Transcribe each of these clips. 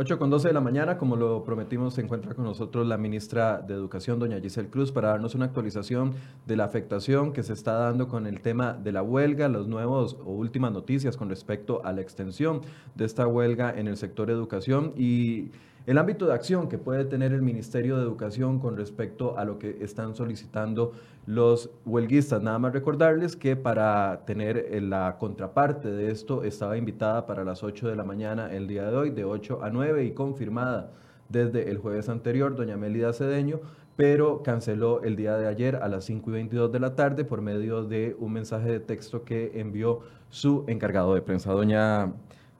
8 con 12 de la mañana, como lo prometimos, se encuentra con nosotros la ministra de Educación, doña Giselle Cruz, para darnos una actualización de la afectación que se está dando con el tema de la huelga, los nuevos o últimas noticias con respecto a la extensión de esta huelga en el sector educación. Y el ámbito de acción que puede tener el Ministerio de Educación con respecto a lo que están solicitando los huelguistas. Nada más recordarles que para tener eh, la contraparte de esto estaba invitada para las 8 de la mañana el día de hoy, de 8 a 9 y confirmada desde el jueves anterior, doña Mélida Cedeño, pero canceló el día de ayer a las 5 y 22 de la tarde por medio de un mensaje de texto que envió su encargado de prensa. Doña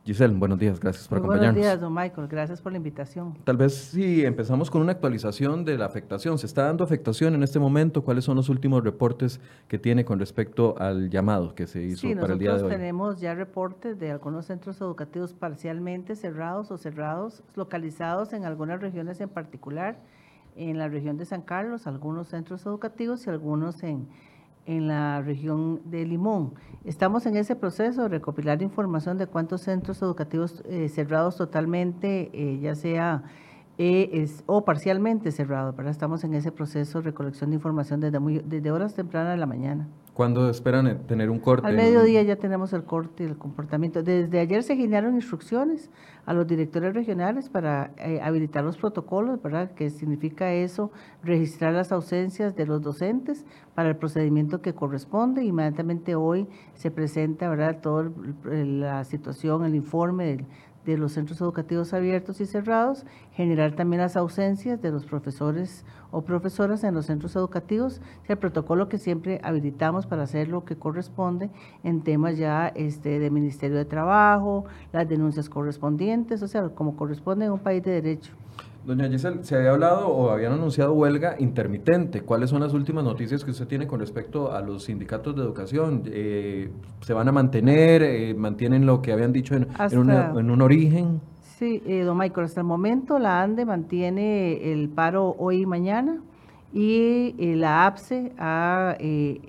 Giselle, buenos días, gracias por acompañarnos. Buenos días, don Michael, gracias por la invitación. Tal vez si empezamos con una actualización de la afectación. ¿Se está dando afectación en este momento? ¿Cuáles son los últimos reportes que tiene con respecto al llamado que se hizo para el día de hoy? Nosotros tenemos ya reportes de algunos centros educativos parcialmente cerrados o cerrados, localizados en algunas regiones en particular, en la región de San Carlos, algunos centros educativos y algunos en en la región de Limón. Estamos en ese proceso de recopilar información de cuántos centros educativos eh, cerrados totalmente, eh, ya sea eh, o parcialmente cerrados. pero Estamos en ese proceso de recolección de información desde, muy, desde horas tempranas de la mañana. ¿Cuándo esperan eh, tener un corte? Al mediodía ya tenemos el corte y el comportamiento. Desde ayer se generaron instrucciones a los directores regionales para eh, habilitar los protocolos, ¿verdad? ¿Qué significa eso? Registrar las ausencias de los docentes para el procedimiento que corresponde. Inmediatamente hoy se presenta, ¿verdad? Toda la situación, el informe del de los centros educativos abiertos y cerrados, generar también las ausencias de los profesores o profesoras en los centros educativos, el protocolo que siempre habilitamos para hacer lo que corresponde en temas ya este, de Ministerio de Trabajo, las denuncias correspondientes, o sea, como corresponde en un país de derecho. Doña Giselle, se había hablado o habían anunciado huelga intermitente. ¿Cuáles son las últimas noticias que usted tiene con respecto a los sindicatos de educación? Eh, ¿Se van a mantener? Eh, ¿Mantienen lo que habían dicho en, un origen? Sí, eh, don Michael, hasta el momento la ANDE mantiene el paro hoy y mañana y la APSE ha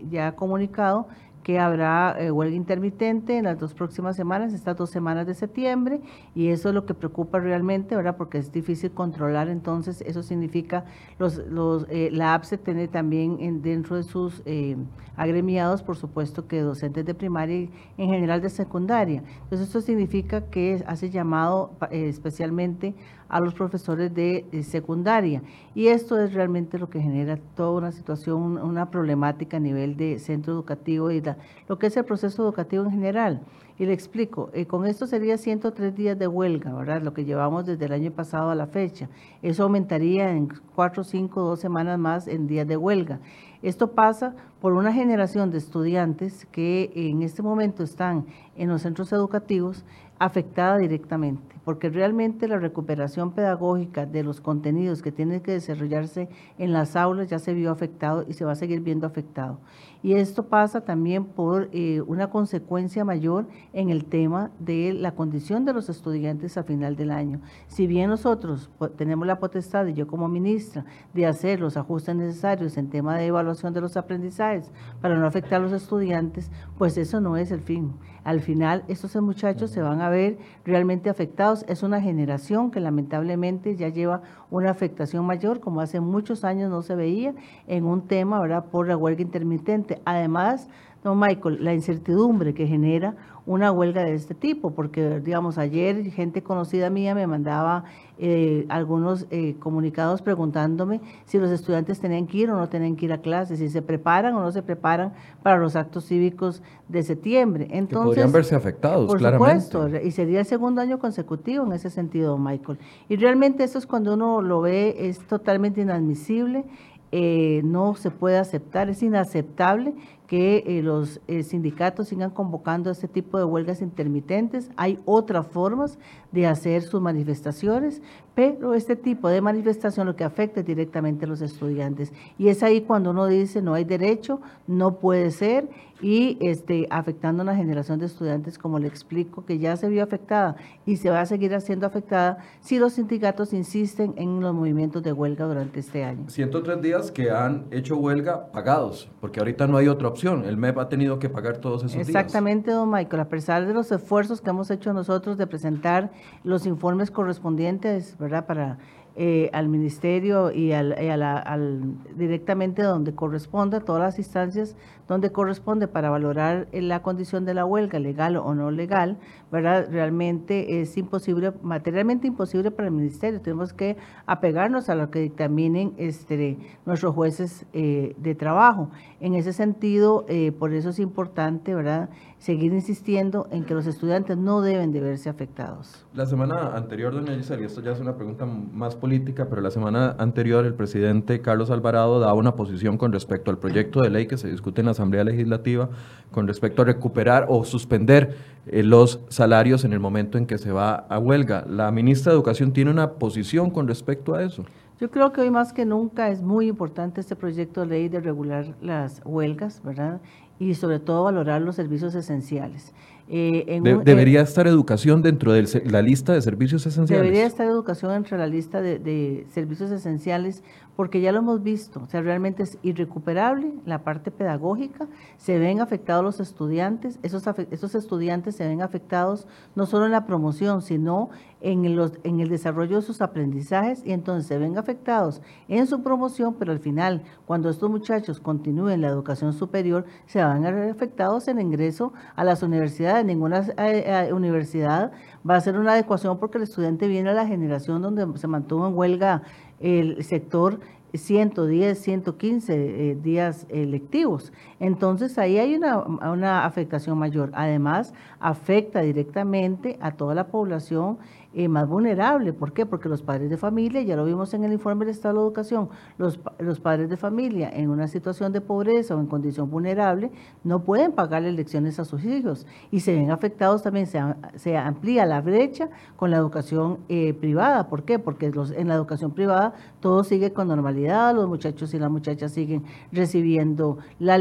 ya comunicado que habrá eh, huelga intermitente en las dos próximas semanas, estas dos semanas de septiembre, y eso es lo que preocupa realmente, ¿verdad? Porque es difícil controlar, entonces eso significa, los, los, eh, la APSE tiene también en, dentro de sus eh, agremiados, por supuesto, que docentes de primaria y en general de secundaria. Entonces esto significa que hace llamado especialmente a los profesores de, secundaria. Y esto es realmente lo que genera toda una situación, una problemática a nivel de centro educativo y lo que es el proceso educativo en general. Y le explico, eh, con esto sería 103 días de huelga, ¿verdad? Lo que llevamos desde el año pasado a la fecha. Eso aumentaría en 4, 5, 2 semanas más en días de huelga. Esto pasa por una generación de estudiantes que en este momento están en los centros educativos afectada directamente, porque realmente la recuperación pedagógica de los contenidos que tienen que desarrollarse en las aulas ya se vio afectado y se va a seguir viendo afectado. Y esto pasa también por eh, una consecuencia mayor en el tema de la condición de los estudiantes a final del año. Si bien nosotros tenemos la potestad, y yo como ministra, de hacer los ajustes necesarios en tema de evaluación de los aprendizajes para no afectar a los estudiantes, pues eso no es el fin. Al final, estos muchachos se van a ver realmente afectados. Es una generación que lamentablemente ya lleva una afectación mayor, como hace muchos años no se veía, en un tema, ¿verdad?, por la huelga intermitente. Además, don Michael, la incertidumbre que genera una huelga de este tipo, porque digamos ayer gente conocida mía me mandaba eh, algunos eh, comunicados preguntándome si los estudiantes tenían que ir o no tenían que ir a clases, si se preparan o no se preparan para los actos cívicos de septiembre. Entonces, podrían verse afectados, por supuesto, y sería el segundo año consecutivo en ese sentido, Michael. Y realmente esto es cuando uno lo ve, es totalmente inadmisible eh, no se puede aceptar, es inaceptable que eh, los eh, sindicatos sigan convocando este tipo de huelgas intermitentes. Hay otras formas de hacer sus manifestaciones, pero este tipo de manifestación lo que afecta directamente a los estudiantes. Y es ahí cuando uno dice no hay derecho, no puede ser, y este, afectando a una generación de estudiantes, como le explico, que ya se vio afectada y se va a seguir siendo afectada si los sindicatos insisten en los movimientos de huelga durante este año. 103 días que han hecho huelga pagados, porque ahorita no hay otra opción El MEP ha tenido que pagar todos esos Exactamente, don Michael. A pesar de los esfuerzos que hemos hecho nosotros de presentar los informes correspondientes, ¿verdad? Para eh, al ministerio y, al, al, directamente donde corresponda, todas las instancias donde corresponde para valorar la condición de la huelga, legal o no legal, ¿verdad? Realmente es imposible, materialmente imposible para el ministerio. Tenemos que apegarnos a lo que dictaminen este, nuestros jueces eh, de trabajo. En ese sentido, eh, por eso es importante, ¿verdad? Seguir insistiendo en que los estudiantes no deben de verse afectados. La semana anterior, doña Gisela, y esto ya es una pregunta más política, pero la semana anterior el presidente Carlos Alvarado daba una posición con respecto al proyecto de ley que se discute en la Asamblea Legislativa con respecto a recuperar o suspender eh, los salarios en el momento en que se va a huelga. ¿La ministra de Educación tiene una posición con respecto a eso? Yo creo que hoy más que nunca es muy importante este proyecto de ley de regular las huelgas, ¿verdad? Y sobre todo valorar los servicios esenciales. Eh, ¿Debería estar educación dentro de la lista de servicios esenciales? Debería estar educación entre la lista de, servicios esenciales porque ya lo hemos visto, o sea, realmente es irrecuperable la parte pedagógica, se ven afectados los estudiantes, esos, esos estudiantes se ven afectados no solo en la promoción, sino en, los, en el desarrollo de sus aprendizajes y entonces se ven afectados en su promoción, pero al final, cuando estos muchachos continúen la educación superior, se van a ver afectados en el ingreso a las universidades. Ninguna eh, eh, universidad va a hacer una adecuación porque el estudiante viene a la generación donde se mantuvo en huelga el sector 110, 115 eh, días lectivos. Entonces ahí hay una, una afectación mayor. Además, afecta directamente a toda la población eh, más vulnerable. ¿Por qué? Porque los padres de familia, ya lo vimos en el informe del Estado de Educación, los, los padres de familia en una situación de pobreza o en condición vulnerable no pueden pagarle lecciones a sus hijos y se ven afectados también, se, se amplía la brecha con la educación eh, privada. ¿Por qué? Porque los, en la educación privada todo sigue con normalidad, los muchachos y las muchachas siguen recibiendo las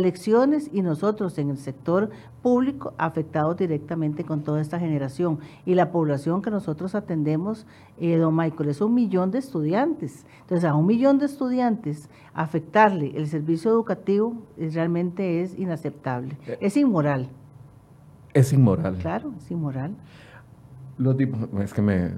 y nosotros en el sector público afectados directamente con toda esta generación y la población que nosotros atendemos, eh, don Michael, es un millón de estudiantes. Entonces, a un millón de estudiantes afectarle el servicio educativo realmente es inaceptable, eh. es inmoral. Es inmoral. Claro, es inmoral. es que me,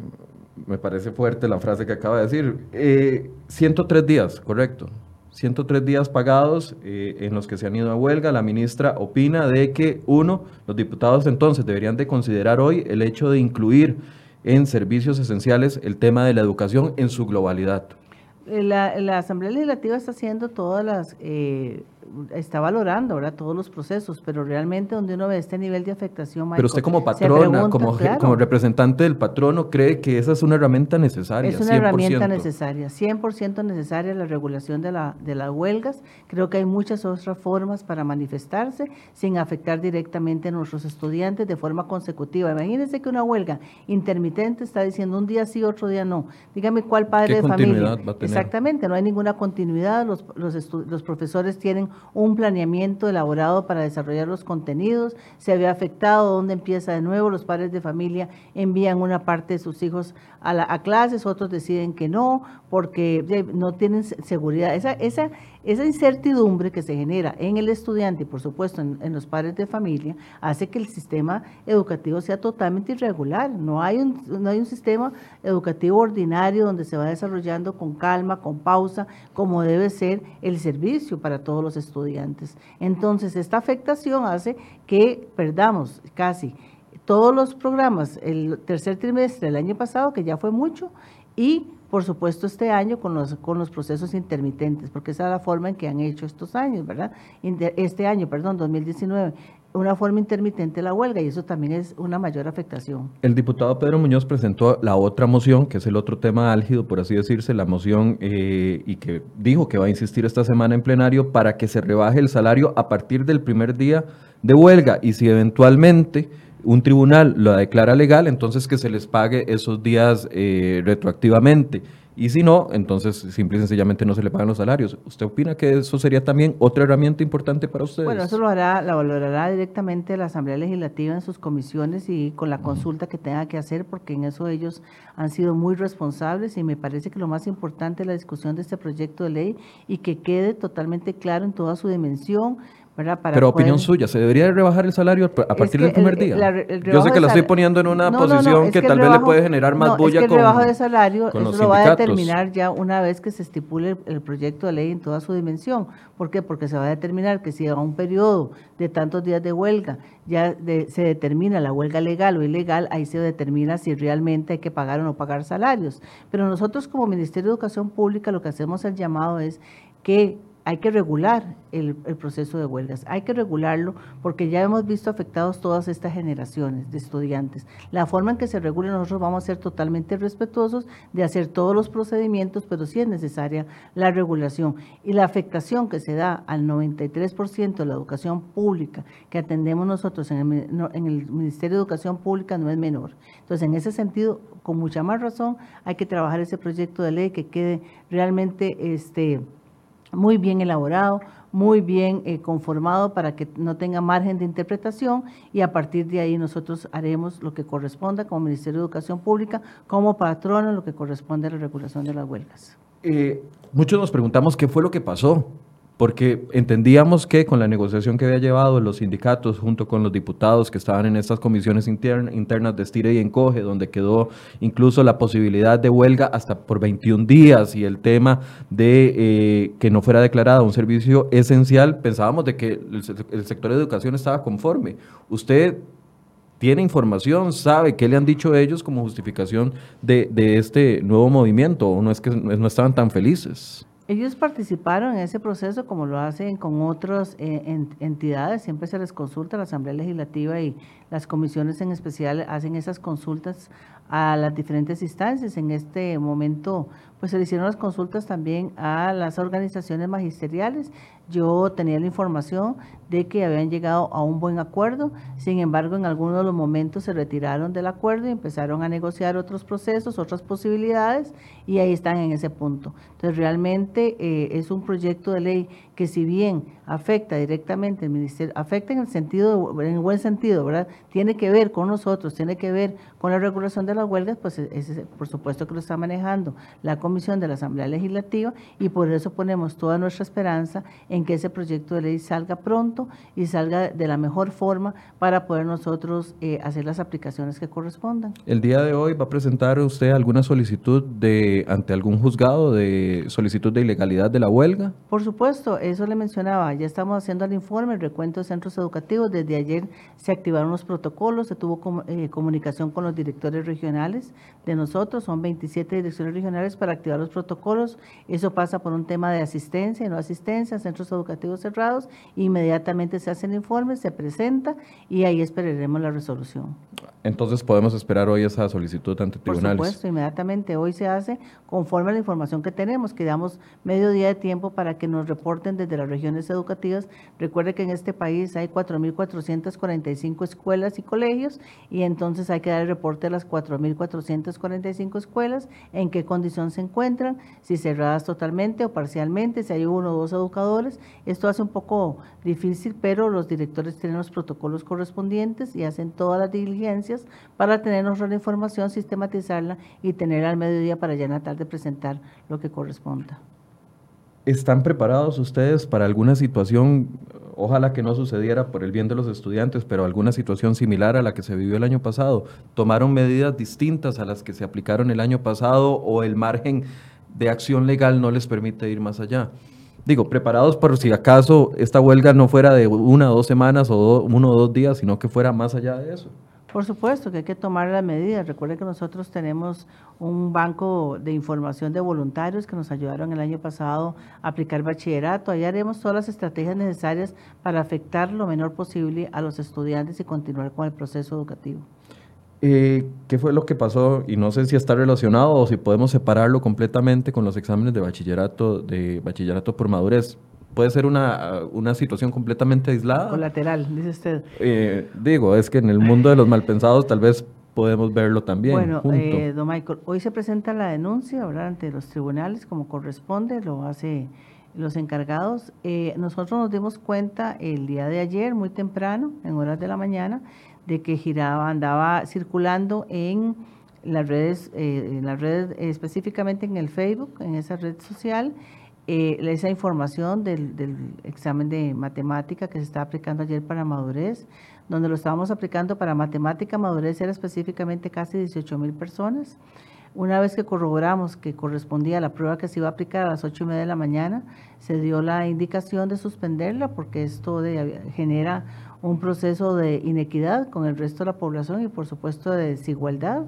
me, parece fuerte la frase que acaba de decir. Eh, 103 días, correcto. 103 días pagados eh, en los que se han ido a huelga. La ministra opina de que, uno, los diputados entonces deberían de considerar hoy el hecho de incluir en servicios esenciales el tema de la educación en su globalidad. La, la Asamblea Legislativa está haciendo todas las eh, está valorando ahora todos los procesos, pero realmente donde uno ve este nivel de afectación, pero usted como patrona, como, como representante del patrono, cree que esa es una herramienta necesaria. Es una herramienta necesaria, 100% necesaria la regulación de, la, de las huelgas. Creo que hay muchas otras formas para manifestarse sin afectar directamente a nuestros estudiantes de forma consecutiva. Imagínense que una huelga intermitente está diciendo un día sí, otro día no. Dígame cuál padre de familia. Exactamente, no hay ninguna continuidad, los, los, los profesores tienen un planeamiento elaborado para desarrollar los contenidos, se había afectado, dónde empieza de nuevo, los padres de familia envían una parte de sus hijos a, la, a clases, otros deciden que no, porque no tienen seguridad. Esa, esa, esa incertidumbre que se genera en el estudiante y por supuesto en, los padres de familia hace que el sistema educativo sea totalmente irregular. No hay, un, no hay un sistema educativo ordinario donde se va desarrollando con calma, con pausa, como debe ser el servicio para todos los estudiantes. Entonces, esta afectación hace que perdamos casi todos los programas el tercer trimestre del año pasado, que ya fue mucho, y por supuesto este año con los, con los procesos intermitentes, porque esa es la forma en que han hecho estos años, ¿verdad? Este año, perdón, 2019, una forma intermitente la huelga y eso también es una mayor afectación. El diputado Pedro Muñoz presentó la otra moción, que es el otro tema álgido, por así decirse, la moción eh, y que dijo que va a insistir esta semana en plenario para que se rebaje el salario a partir del primer día de huelga y si eventualmente un tribunal lo declara legal, entonces que se les pague esos días eh, retroactivamente. Y si no, entonces simple y sencillamente no se le pagan los salarios. ¿Usted opina que eso sería también otra herramienta importante para ustedes? Bueno, eso lo hará, la valorará directamente la Asamblea Legislativa en sus comisiones y con la consulta que tenga que hacer, porque en eso ellos han sido muy responsables y me parece que lo más importante es la discusión de este proyecto de ley y que quede totalmente claro en toda su dimensión Pero opinión suya, ¿se debería rebajar el salario a partir del primer día? Yo sé que la estoy poniendo en una posición que, tal vez le puede generar más bulla es que el rebajo de salario eso lo va a determinar ya una vez que se estipule el, proyecto de ley en toda su dimensión. ¿Por qué? Porque se va a determinar que si a un periodo de tantos días de huelga ya se determina la huelga legal o ilegal, ahí se determina si realmente hay que pagar o no pagar salarios. Pero nosotros como Ministerio de Educación Pública lo que hacemos el llamado es que hay que regular el, proceso de huelgas, hay que regularlo porque ya hemos visto afectados todas estas generaciones de estudiantes. La forma en que se regule nosotros vamos a ser totalmente respetuosos de hacer todos los procedimientos, pero sí es necesaria la regulación. Y la afectación que se da al 93% de la educación pública que atendemos nosotros en el, en el Ministerio de Educación Pública no es menor. Entonces, en ese sentido, con mucha más razón, hay que trabajar ese proyecto de ley que quede realmente... este muy bien elaborado, muy bien eh, conformado para que no tenga margen de interpretación y a partir de ahí nosotros haremos lo que corresponda como Ministerio de Educación Pública, como patrono, lo que corresponde a la regulación de las huelgas. Eh, muchos nos preguntamos qué fue lo que pasó porque entendíamos que con la negociación que había llevado los sindicatos junto con los diputados que estaban en estas comisiones internas de estire y encoge, donde quedó incluso la posibilidad de huelga hasta por 21 días y el tema de eh, que no fuera declarado un servicio esencial, pensábamos de que el, sector de educación estaba conforme. Usted tiene información, sabe qué le han dicho ellos como justificación de, de este nuevo movimiento, o no es que no estaban tan felices. Ellos participaron en ese proceso como lo hacen con otras eh, entidades, siempre se les consulta, la Asamblea Legislativa y las comisiones en especial hacen esas consultas a las diferentes instancias. En este momento, pues se le hicieron las consultas también a las organizaciones magisteriales. Yo tenía la información de que habían llegado a un buen acuerdo, sin embargo, en algunos de los momentos se retiraron del acuerdo y empezaron a negociar otros procesos, otras posibilidades, y ahí están en ese punto. Entonces, realmente eh, es un proyecto de ley que si bien afecta directamente el ministerio, afecta en el sentido, en el buen sentido, ¿verdad? Tiene que ver con nosotros, tiene que ver con la regulación de las huelgas, pues ese, por supuesto que lo está manejando la Comisión de la Asamblea Legislativa y por eso ponemos toda nuestra esperanza en que ese proyecto de ley salga pronto y salga de la mejor forma para poder nosotros eh, hacer las aplicaciones que correspondan. El día de hoy va a presentar usted alguna solicitud de ante algún juzgado de solicitud de ilegalidad de la huelga? Por supuesto, eso le mencionaba, ya estamos haciendo el informe, el recuento de centros educativos, desde ayer se activaron los protocolos, se tuvo eh, comunicación con los directores regionales de nosotros, son 27 direcciones regionales para activar los protocolos, eso pasa por un tema de asistencia y no asistencia, centros educativos cerrados, inmediatamente se hace el informe, se presenta y ahí esperaremos la resolución. Entonces podemos esperar hoy esa solicitud ante tribunales. Por supuesto, inmediatamente hoy se hace conforme a la información que tenemos, que damos medio día de tiempo para que nos reporten desde las regiones educativas. Recuerde que en este país hay 4.445 escuelas y colegios y entonces hay que dar el reporte a las 4.445 escuelas, en qué condición se encuentran, si cerradas totalmente o parcialmente, si hay uno o dos educadores. Esto hace un poco difícil, pero los directores tienen los protocolos correspondientes y hacen todas las diligencias para tenernos la información, sistematizarla y tener al mediodía para ya en la tarde presentar lo que corresponda. ¿Están preparados ustedes para alguna situación, ojalá que no sucediera por el bien de los estudiantes, pero alguna situación similar a la que se vivió el año pasado? ¿Tomaron medidas distintas a las que se aplicaron el año pasado o el margen de acción legal no les permite ir más allá? digo, preparados por si acaso esta huelga no fuera de una o dos semanas o uno o dos días, sino que fuera más allá de eso. Por supuesto que hay que tomar las medidas. Recuerde que nosotros tenemos un banco de información de voluntarios que nos ayudaron el año pasado a aplicar bachillerato. Ahí haremos todas las estrategias necesarias para afectar lo menor posible a los estudiantes y continuar con el proceso educativo. Eh, ¿Qué fue lo que pasó? Y no sé si está relacionado o si podemos separarlo completamente con los exámenes de bachillerato, de bachillerato por madurez. ¿Puede ser una, una situación completamente aislada? Colateral, dice usted. Eh, digo, es que en el mundo de los malpensados tal vez podemos verlo también. Bueno, eh, don Michael, hoy se presenta la denuncia ¿verdad? ante los tribunales como corresponde, lo hace los encargados. nosotros nos dimos cuenta el día de ayer, muy temprano, en horas de la mañana, de que giraba, andaba circulando en las redes, eh, en las redes específicamente en el Facebook, en esa red social, eh, esa información del, del, examen de matemática que se está aplicando ayer para madurez, donde lo estábamos aplicando para matemática madurez era específicamente casi 18 mil personas. Una vez que corroboramos que correspondía a la prueba que se iba a aplicar a las 8 y media de la mañana, se dio la indicación de suspenderla porque esto genera un proceso de inequidad con el resto de la población y por supuesto de desigualdad.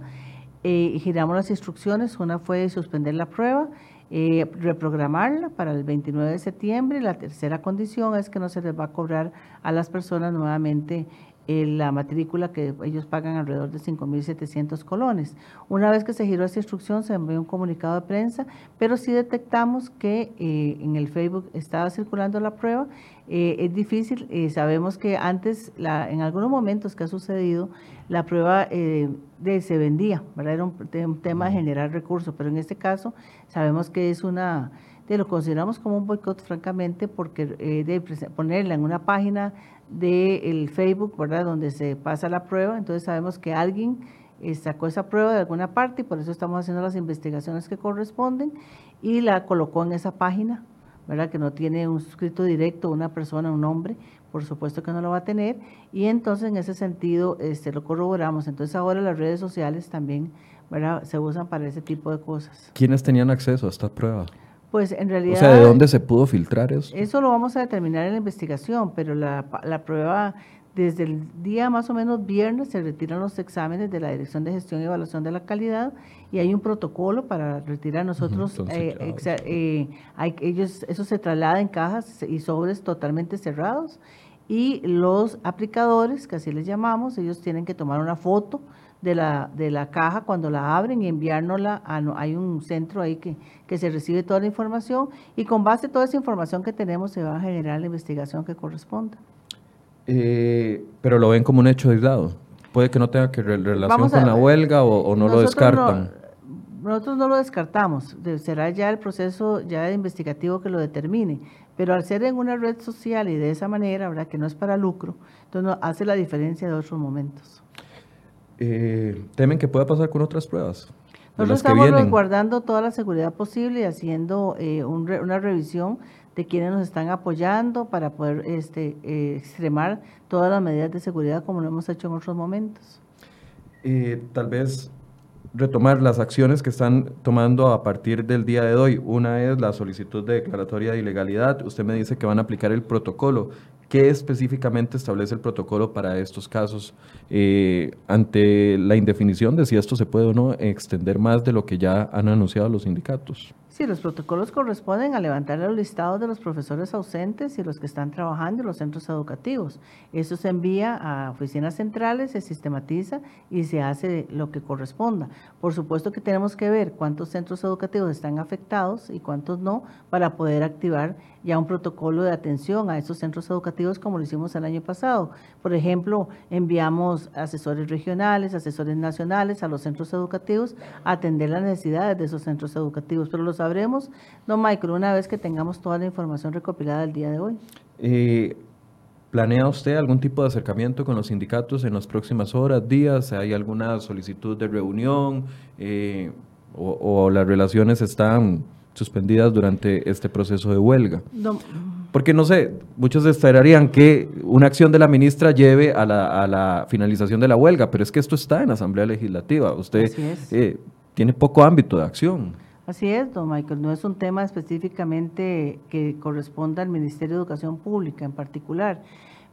Eh, giramos las instrucciones, una fue suspender la prueba, eh, reprogramarla para el 29 de septiembre. La tercera condición es que no se les va a cobrar a las personas nuevamente la matrícula que ellos pagan alrededor de 5.700 colones. Una vez que se giró esta instrucción, se envió un comunicado de prensa, pero sí detectamos que eh, en el Facebook estaba circulando la prueba. Eh, es difícil, eh, sabemos que antes, la, en algunos momentos que ha sucedido, la prueba de, se vendía, ¿verdad? era un, tema de generar recursos, pero en este caso sabemos que es una de lo consideramos como un boicot, francamente, porque de ponerla en una página del Facebook, ¿verdad? Donde se pasa la prueba. Entonces sabemos que alguien eh, sacó esa prueba de alguna parte y por eso estamos haciendo las investigaciones que corresponden y la colocó en esa página, ¿verdad? Que no tiene un escrito directo, una persona, un nombre, por supuesto que no lo va a tener. Y entonces en ese sentido este, lo corroboramos. Entonces ahora las redes sociales también, ¿verdad? Se usan para ese tipo de cosas. ¿Quiénes tenían acceso a esta prueba? Pues en realidad... O sea, ¿de dónde se pudo filtrar eso? Eso lo vamos a determinar en la investigación, pero la, la prueba, desde el día más o menos viernes, se retiran los exámenes de la Dirección de Gestión y Evaluación de la Calidad y hay un protocolo para retirar nosotros. Eh, eh, hay, ellos, eso se traslada en cajas y sobres totalmente cerrados y los aplicadores, que así les llamamos, ellos tienen que tomar una foto de la, de la caja cuando la abren y enviárnosla a, hay un centro ahí que, que se recibe toda la información y con base a toda esa información que tenemos se va a generar la investigación que corresponda. Eh, pero lo ven como un hecho aislado. Puede que no tenga que relación con la huelga o, no lo descartan. nosotros no lo descartamos, será ya el proceso ya investigativo que lo determine, pero al ser en una red social y de esa manera, ¿verdad? que no es para lucro, entonces hace la diferencia de otros momentos. Eh, temen que pueda pasar con otras pruebas. Nosotros estamos guardando toda la seguridad posible y haciendo eh, una revisión de quienes nos están apoyando para poder este, eh, extremar todas las medidas de seguridad como lo hemos hecho en otros momentos. tal vez retomar las acciones que están tomando a partir del día de hoy. Una es la solicitud de declaratoria de ilegalidad. Usted me dice que van a aplicar el protocolo. ¿Qué específicamente establece el protocolo para estos casos eh, ante la indefinición de si esto se puede o no extender más de lo que ya han anunciado los sindicatos? Sí, los protocolos corresponden a levantar los listados de los profesores ausentes y los que están trabajando en los centros educativos. Eso se envía a oficinas centrales, se sistematiza y se hace lo que corresponda. Por supuesto que tenemos que ver cuántos centros educativos están afectados y cuántos no para poder activar ya un protocolo de atención a esos centros educativos como lo hicimos el año pasado. Por ejemplo, enviamos asesores regionales, asesores nacionales a los centros educativos a atender las necesidades de esos centros educativos, pero los sabremos, don Michael, una vez que tengamos toda la información recopilada el día de hoy. Eh, ¿Planea usted algún tipo de acercamiento con los sindicatos en las próximas horas, días? ¿Hay alguna solicitud de reunión eh, o, las relaciones están suspendidas durante este proceso de huelga? Porque no sé, muchos esperarían que una acción de la ministra lleve a la, finalización de la huelga, pero es que esto está en la Asamblea Legislativa. Usted eh, tiene poco ámbito de acción. Así es, don Michael, no es un tema específicamente que corresponda al Ministerio de Educación Pública en particular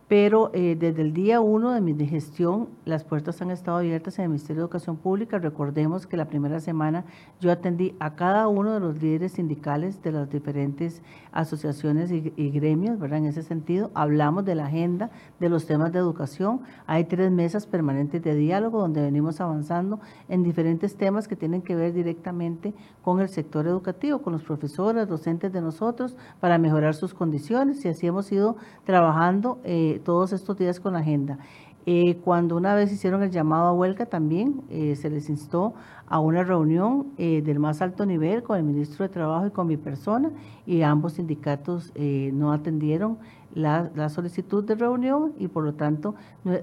pero eh, desde el día uno de mi gestión las puertas han estado abiertas en el Ministerio de Educación Pública. Recordemos que la primera semana yo atendí a cada uno de los líderes sindicales de las diferentes asociaciones y, gremios, ¿verdad? En ese sentido, hablamos de la agenda de los temas de educación. Hay tres mesas permanentes de diálogo donde venimos avanzando en diferentes temas que tienen que ver directamente con el sector educativo, con los profesores, docentes de nosotros, para mejorar sus condiciones y así hemos ido trabajando. Eh, todos estos días con la agenda. Eh, cuando una vez hicieron el llamado a huelga también eh, se les instó a una reunión eh, del más alto nivel con el ministro de Trabajo y con mi persona y ambos sindicatos no atendieron la, solicitud de reunión y por lo tanto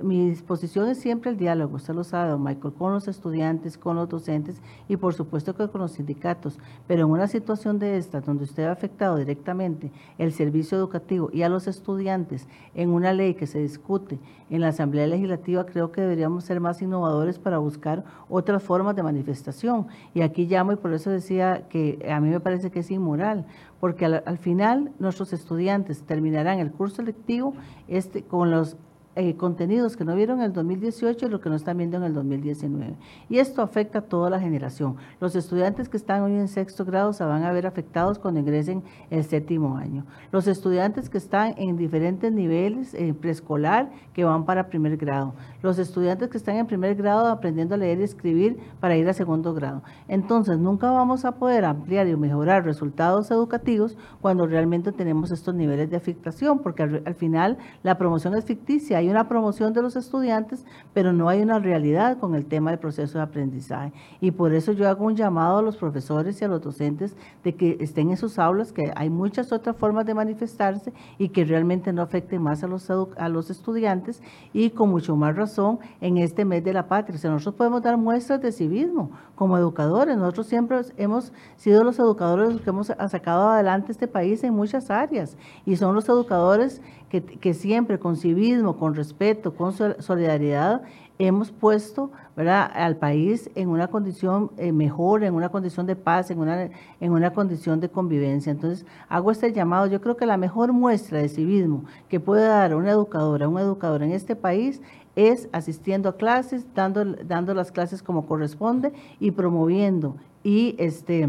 mi disposición es siempre el diálogo, usted lo sabe, don Michael, con los estudiantes, con los docentes y por supuesto que con los sindicatos, pero en una situación de esta donde usted ha afectado directamente el servicio educativo y a los estudiantes en una ley que se discute en la Asamblea Legislativa, creo que deberíamos ser más innovadores para buscar otras formas de manifestación. Y aquí llamo y por eso decía que a mí me parece que es inmoral, porque al, final nuestros estudiantes terminarán el curso lectivo este, con los eh, contenidos que no vieron en el 2018 y lo que no están viendo en el 2019. Y esto afecta a toda la generación. Los estudiantes que están hoy en sexto grado se van a ver afectados cuando ingresen el séptimo año. Los estudiantes que están en diferentes niveles en preescolar que van para primer grado. Los estudiantes que están en primer grado aprendiendo a leer y escribir para ir a segundo grado. Entonces, nunca vamos a poder ampliar y mejorar resultados educativos cuando realmente tenemos estos niveles de afectación, porque al, al final la promoción es ficticia hay una promoción de los estudiantes, pero no hay una realidad con el tema del proceso de aprendizaje. Y por eso yo hago un llamado a los profesores y a los docentes de que estén en sus aulas, que hay muchas otras formas de manifestarse y que realmente no afecten más a los, a los estudiantes y con mucho más razón en este mes de la patria. O nosotros podemos dar muestras de civismo como educadores. Nosotros siempre hemos sido los educadores que hemos sacado adelante este país en muchas áreas y son los educadores que, siempre con civismo, con respeto, con solidaridad, hemos puesto ¿verdad? al país en una condición eh, mejor, en una condición de paz, en una, en una condición de convivencia. Entonces, hago este llamado. Yo creo que la mejor muestra de civismo que puede dar una educadora, un educador en este país es asistiendo a clases, dando, dando las clases como corresponde y promoviendo y este,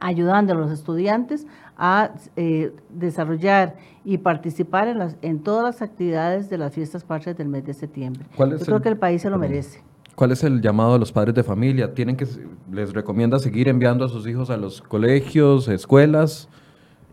ayudando a los estudiantes a eh, desarrollar y participar en, las, en todas las actividades de las fiestas patrias del mes de septiembre. Yo creo que el país se lo merece. ¿Cuál es el llamado a los padres de familia? ¿Tienen que, ¿Les recomienda seguir enviando a sus hijos a los colegios, escuelas?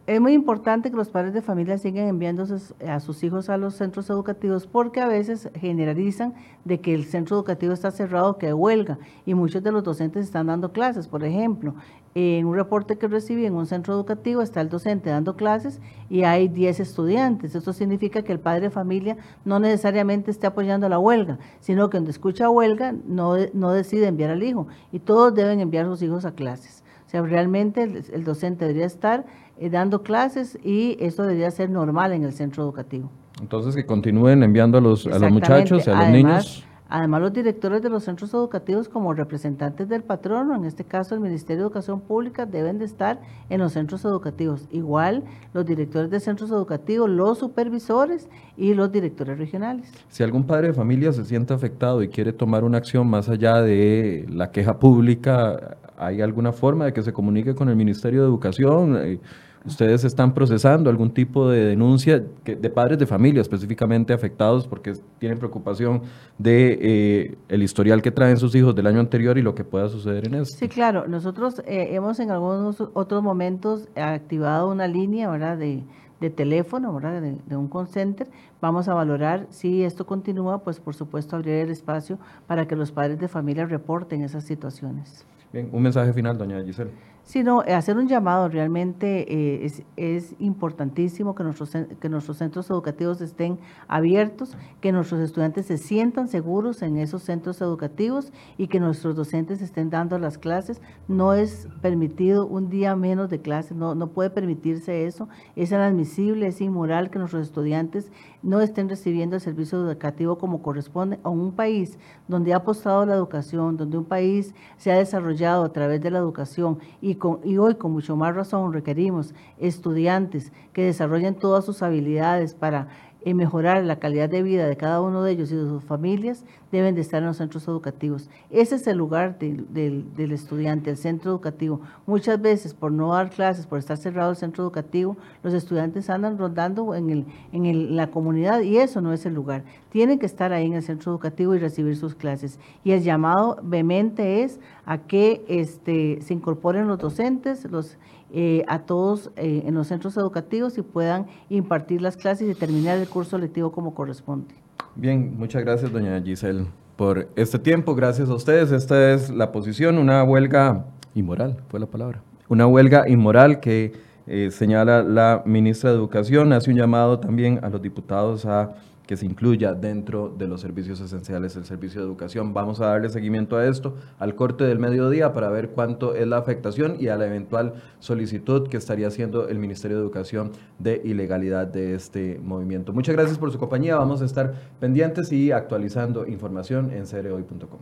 Es muy importante que los padres de familia sigan enviando a sus hijos a los centros educativos porque a veces generalizan de que el centro educativo está cerrado, que huelga, y muchos de los docentes están dando clases. Por ejemplo, en un reporte que recibí en un centro educativo está el docente dando clases y hay 10 estudiantes. Esto significa que el padre de familia no necesariamente esté apoyando la huelga, sino que cuando escucha huelga no, no decide enviar al hijo y todos deben enviar a sus hijos a clases. O sea, realmente el docente debería estar eh, dando clases y esto debería ser normal en el centro educativo. Entonces que continúen enviando a los, a los muchachos, a los niños. Además, los directores de los centros educativos como representantes del patrono, en este caso el Ministerio de Educación Pública, deben de estar en los centros educativos. Igual los directores de centros educativos, los supervisores y los directores regionales. Si algún padre de familia se siente afectado y quiere tomar una acción más allá de la queja pública, ¿hay alguna forma de que se comunique con el Ministerio de Educación? ¿Ustedes están procesando algún tipo de denuncia de padres de familia específicamente afectados porque tienen preocupación de eh, el historial que traen sus hijos del año anterior y lo que pueda suceder en eso? Sí, claro. Nosotros eh, hemos en algunos otros momentos activado una línea ¿verdad? De, de teléfono, ¿verdad? De, de, un call center. Vamos a valorar si esto continúa, pues por supuesto abrir el espacio para que los padres de familia reporten esas situaciones. Bien, un mensaje final, doña Giselle sino eh, hacer un llamado. Realmente eh, es, es, importantísimo que nuestros, que nuestros centros educativos estén abiertos, que nuestros estudiantes se sientan seguros en esos centros educativos y que nuestros docentes estén dando las clases. No es permitido un día menos de clases, no, no puede permitirse eso. Es inadmisible, es inmoral que nuestros estudiantes no estén recibiendo el servicio educativo como corresponde a un país donde ha apostado la educación, donde un país se ha desarrollado a través de la educación y y, hoy con mucho más razón requerimos estudiantes que desarrollen todas sus habilidades para y mejorar la calidad de vida de cada uno de ellos y de sus familias, deben de estar en los centros educativos. Ese es el lugar del estudiante, el centro educativo. Muchas veces, por no dar clases, por estar cerrado el centro educativo, los estudiantes andan rondando en, el, en la comunidad y eso no es el lugar. Tienen que estar ahí en el centro educativo y recibir sus clases. Y el llamado vehemente es a que este, se incorporen los docentes, los eh, a todos eh, en los centros educativos y puedan impartir las clases y terminar el curso lectivo como corresponde. Bien, muchas gracias, doña Giselle, por este tiempo. Gracias a ustedes. Esta es la posición, una huelga inmoral, fue la palabra. Una huelga inmoral que eh, señala la ministra de Educación, hace un llamado también a los diputados a que se incluya dentro de los servicios esenciales el servicio de educación. Vamos a darle seguimiento a esto al corte del mediodía para ver cuánto es la afectación y a la eventual solicitud que estaría haciendo el Ministerio de Educación de ilegalidad de este movimiento. Muchas gracias por su compañía. Vamos a estar pendientes y actualizando información en cereoy.com.